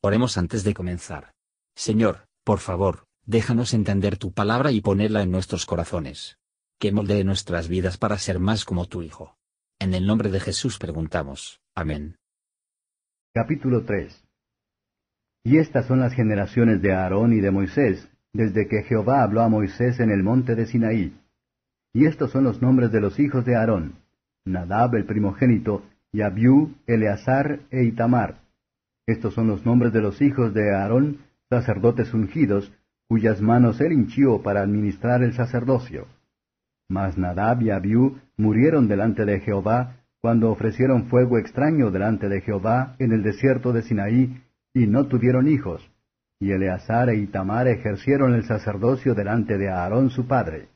Oremos antes de comenzar. Señor, por favor, déjanos entender tu palabra y ponerla en nuestros corazones. Que moldee nuestras vidas para ser más como tu Hijo. En el nombre de Jesús preguntamos. Amén. Capítulo 3 Y estas son las generaciones de Aarón y de Moisés, desde que Jehová habló a Moisés en el monte de Sinaí. Y estos son los nombres de los hijos de Aarón, Nadab el primogénito, y Abiú, Eleazar e Itamar. Estos son los nombres de los hijos de Aarón, sacerdotes ungidos, cuyas manos él hinchió para administrar el sacerdocio. Mas Nadab y Abiú murieron delante de Jehová, cuando ofrecieron fuego extraño delante de Jehová en el desierto de Sinaí, y no tuvieron hijos. Y Eleazar e Itamar ejercieron el sacerdocio delante de Aarón su padre.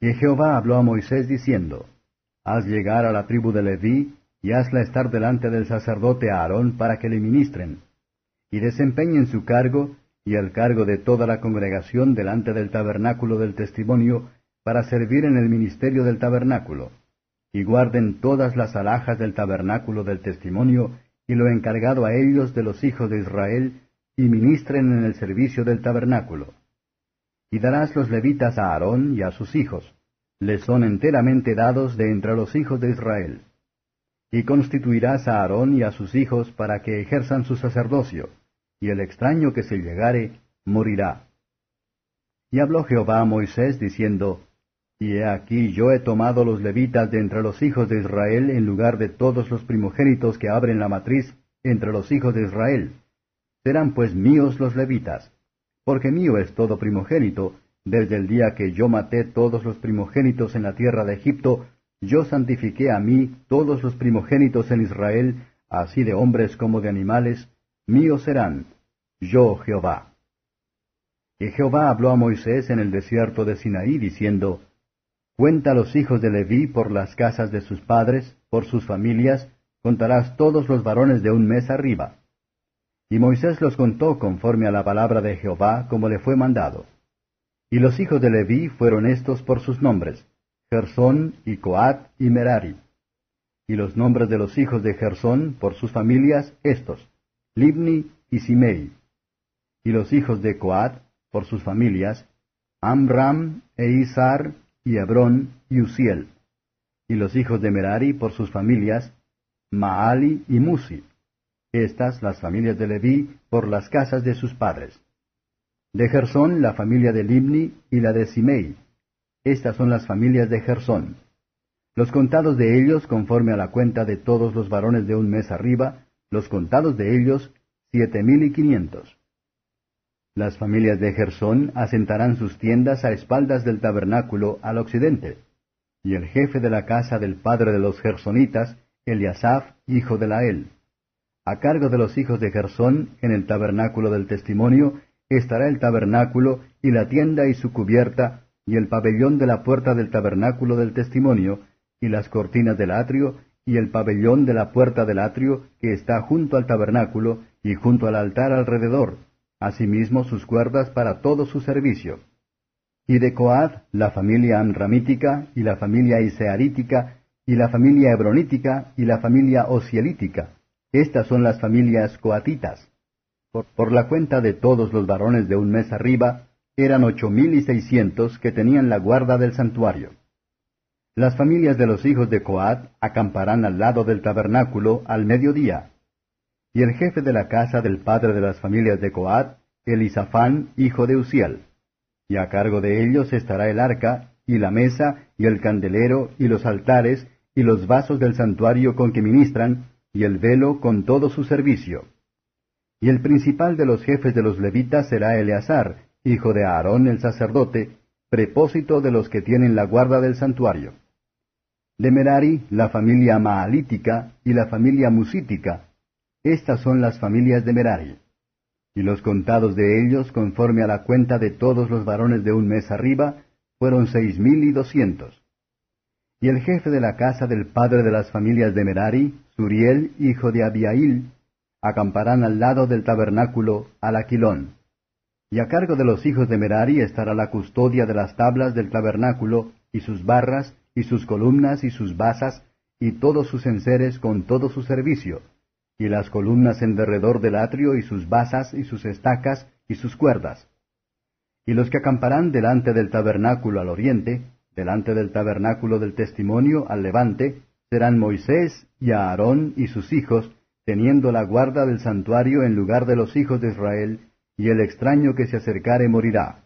Y Jehová habló a Moisés diciendo, Haz llegar a la tribu de Leví, y hazla estar delante del sacerdote Aarón para que le ministren, y desempeñen su cargo y el cargo de toda la congregación delante del tabernáculo del testimonio, para servir en el ministerio del tabernáculo, y guarden todas las alhajas del tabernáculo del testimonio, y lo encargado a ellos de los hijos de Israel, y ministren en el servicio del tabernáculo. Y darás los levitas a Aarón y a sus hijos, les son enteramente dados de entre los hijos de Israel y constituirás a Aarón y a sus hijos para que ejerzan su sacerdocio, y el extraño que se llegare morirá. Y habló Jehová a Moisés diciendo, Y he aquí yo he tomado los levitas de entre los hijos de Israel en lugar de todos los primogénitos que abren la matriz entre los hijos de Israel. Serán pues míos los levitas, porque mío es todo primogénito, desde el día que yo maté todos los primogénitos en la tierra de Egipto, yo santifiqué a mí todos los primogénitos en Israel, así de hombres como de animales, míos serán, yo Jehová. Y Jehová habló a Moisés en el desierto de Sinaí, diciendo, Cuenta los hijos de Leví por las casas de sus padres, por sus familias, contarás todos los varones de un mes arriba. Y Moisés los contó conforme a la palabra de Jehová, como le fue mandado. Y los hijos de Leví fueron estos por sus nombres, Gersón y Coat y Merari. Y los nombres de los hijos de Gersón por sus familias estos, Libni y Simei. Y los hijos de Coat por sus familias, Amram e Izar y Hebrón y Uziel. Y los hijos de Merari por sus familias, Maali y Musi. Estas las familias de Leví por las casas de sus padres. De Gersón la familia de Libni y la de Simei estas son las familias de Gersón. Los contados de ellos, conforme a la cuenta de todos los varones de un mes arriba, los contados de ellos, siete mil y quinientos. Las familias de Gersón asentarán sus tiendas a espaldas del tabernáculo al occidente. Y el jefe de la casa del padre de los Gersonitas, Eliasaf, hijo de Lael. A cargo de los hijos de Gersón, en el tabernáculo del testimonio, estará el tabernáculo y la tienda y su cubierta, y el pabellón de la puerta del tabernáculo del testimonio, y las cortinas del atrio, y el pabellón de la puerta del atrio, que está junto al tabernáculo, y junto al altar alrededor, asimismo sus cuerdas para todo su servicio. Y de Coad, la familia amramítica, y la familia isearítica, y la familia hebronítica, y la familia osielítica. Estas son las familias coatitas. Por, por la cuenta de todos los varones de un mes arriba, eran ocho mil y seiscientos que tenían la guarda del santuario. Las familias de los hijos de Coat acamparán al lado del tabernáculo al mediodía. Y el jefe de la casa del padre de las familias de Coat, Elisafán, hijo de Uziel. Y a cargo de ellos estará el arca, y la mesa, y el candelero, y los altares, y los vasos del santuario con que ministran, y el velo con todo su servicio. Y el principal de los jefes de los levitas será Eleazar, hijo de Aarón el sacerdote, prepósito de los que tienen la guarda del santuario. De Merari, la familia Maalítica y la familia Musítica. Estas son las familias de Merari. Y los contados de ellos, conforme a la cuenta de todos los varones de un mes arriba, fueron seis mil y doscientos. Y el jefe de la casa del padre de las familias de Merari, Suriel, hijo de Abiail, acamparán al lado del tabernáculo al Aquilón. Y a cargo de los hijos de Merari estará la custodia de las tablas del tabernáculo, y sus barras, y sus columnas, y sus basas, y todos sus enseres con todo su servicio, y las columnas en derredor del atrio, y sus basas, y sus estacas, y sus cuerdas. Y los que acamparán delante del tabernáculo al oriente, delante del tabernáculo del testimonio al levante, serán Moisés y Aarón y sus hijos, teniendo la guarda del santuario en lugar de los hijos de Israel, y el extraño que se acercare morirá.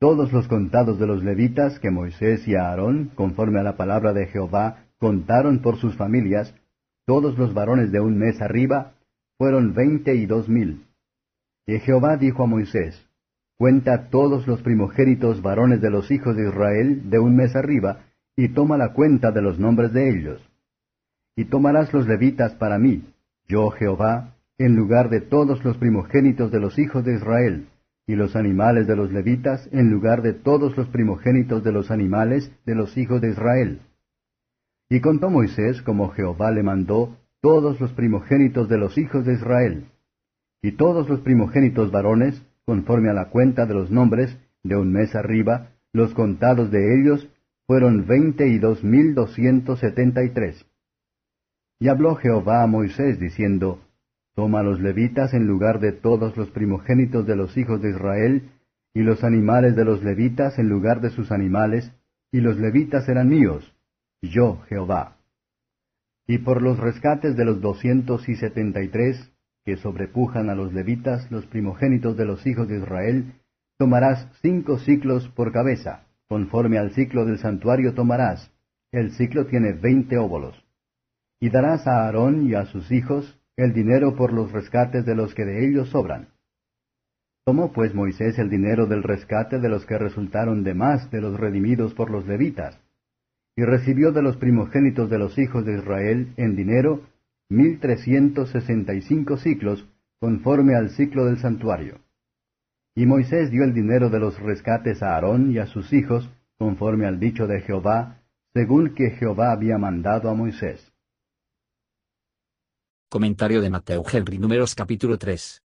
Todos los contados de los levitas que Moisés y Aarón, conforme a la palabra de Jehová, contaron por sus familias, todos los varones de un mes arriba, fueron veinte y dos mil. Y Jehová dijo a Moisés, Cuenta todos los primogénitos varones de los hijos de Israel de un mes arriba, y toma la cuenta de los nombres de ellos. Y tomarás los levitas para mí, yo Jehová, en lugar de todos los primogénitos de los hijos de Israel, y los animales de los levitas en lugar de todos los primogénitos de los animales de los hijos de Israel. Y contó Moisés, como Jehová le mandó, todos los primogénitos de los hijos de Israel. Y todos los primogénitos varones, conforme a la cuenta de los nombres, de un mes arriba, los contados de ellos fueron veinte y dos mil doscientos setenta y tres. Y habló Jehová a Moisés, diciendo, Toma los levitas en lugar de todos los primogénitos de los hijos de Israel, y los animales de los levitas en lugar de sus animales, y los levitas eran míos, yo Jehová. Y por los rescates de los doscientos y setenta y tres, que sobrepujan a los levitas, los primogénitos de los hijos de Israel, tomarás cinco ciclos por cabeza, conforme al ciclo del santuario tomarás. El ciclo tiene veinte óbolos. Y darás a Aarón y a sus hijos el dinero por los rescates de los que de ellos sobran. Tomó pues Moisés el dinero del rescate de los que resultaron de más de los redimidos por los levitas, y recibió de los primogénitos de los hijos de Israel en dinero mil trescientos sesenta y cinco ciclos, conforme al ciclo del santuario. Y Moisés dio el dinero de los rescates a Aarón y a sus hijos, conforme al dicho de Jehová, según que Jehová había mandado a Moisés. Comentario de Mateo Henry Números capítulo 3.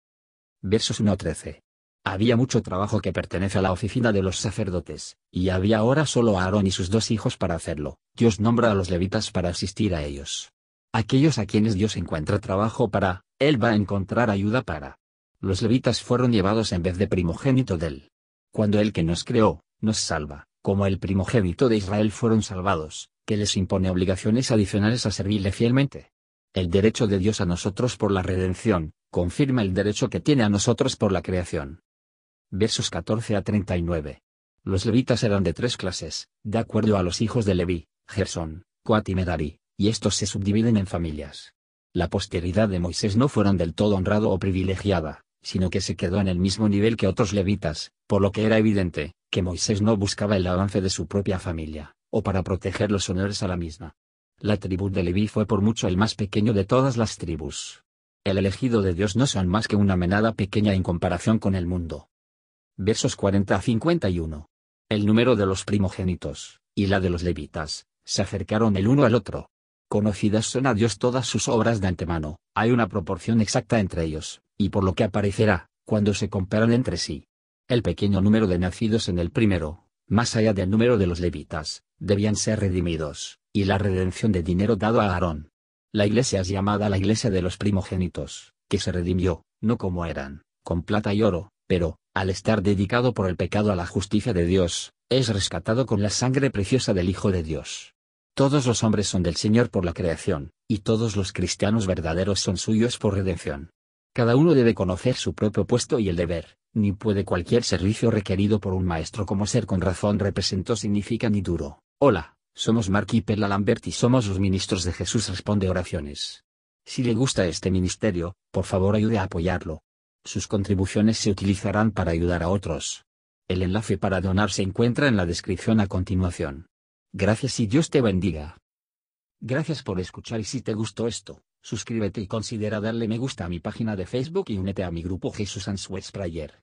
Versos 1 a 13. Había mucho trabajo que pertenece a la oficina de los sacerdotes, y había ahora solo a Aarón y sus dos hijos para hacerlo. Dios nombra a los levitas para asistir a ellos. Aquellos a quienes Dios encuentra trabajo para, Él va a encontrar ayuda para. Los levitas fueron llevados en vez de primogénito de Él. Cuando Él que nos creó, nos salva, como el primogénito de Israel fueron salvados, que les impone obligaciones adicionales a servirle fielmente. El derecho de Dios a nosotros por la redención, confirma el derecho que tiene a nosotros por la creación. Versos 14 a 39. Los levitas eran de tres clases, de acuerdo a los hijos de Leví, Gersón, Coat y Merari y estos se subdividen en familias. La posteridad de Moisés no fueron del todo honrado o privilegiada, sino que se quedó en el mismo nivel que otros levitas, por lo que era evidente, que Moisés no buscaba el avance de su propia familia, o para proteger los honores a la misma. La tribu de Leví fue por mucho el más pequeño de todas las tribus. El elegido de Dios no son más que una menada pequeña en comparación con el mundo. Versos 40 a 51. El número de los primogénitos, y la de los levitas, se acercaron el uno al otro, Conocidas son a Dios todas sus obras de antemano, hay una proporción exacta entre ellos, y por lo que aparecerá, cuando se comparan entre sí. El pequeño número de nacidos en el primero, más allá del número de los levitas, debían ser redimidos, y la redención de dinero dado a Aarón. La iglesia es llamada la iglesia de los primogénitos, que se redimió, no como eran, con plata y oro, pero, al estar dedicado por el pecado a la justicia de Dios, es rescatado con la sangre preciosa del Hijo de Dios. Todos los hombres son del Señor por la creación, y todos los cristianos verdaderos son suyos por redención. Cada uno debe conocer su propio puesto y el deber, ni puede cualquier servicio requerido por un maestro como ser con razón representó significa ni duro. Hola, somos Mark y Perla Lambert y somos los ministros de Jesús Responde Oraciones. Si le gusta este ministerio, por favor ayude a apoyarlo. Sus contribuciones se utilizarán para ayudar a otros. El enlace para donar se encuentra en la descripción a continuación. Gracias y Dios te bendiga. Gracias por escuchar y si te gustó esto, suscríbete y considera darle me gusta a mi página de Facebook y únete a mi grupo Jesús Answers Prayer.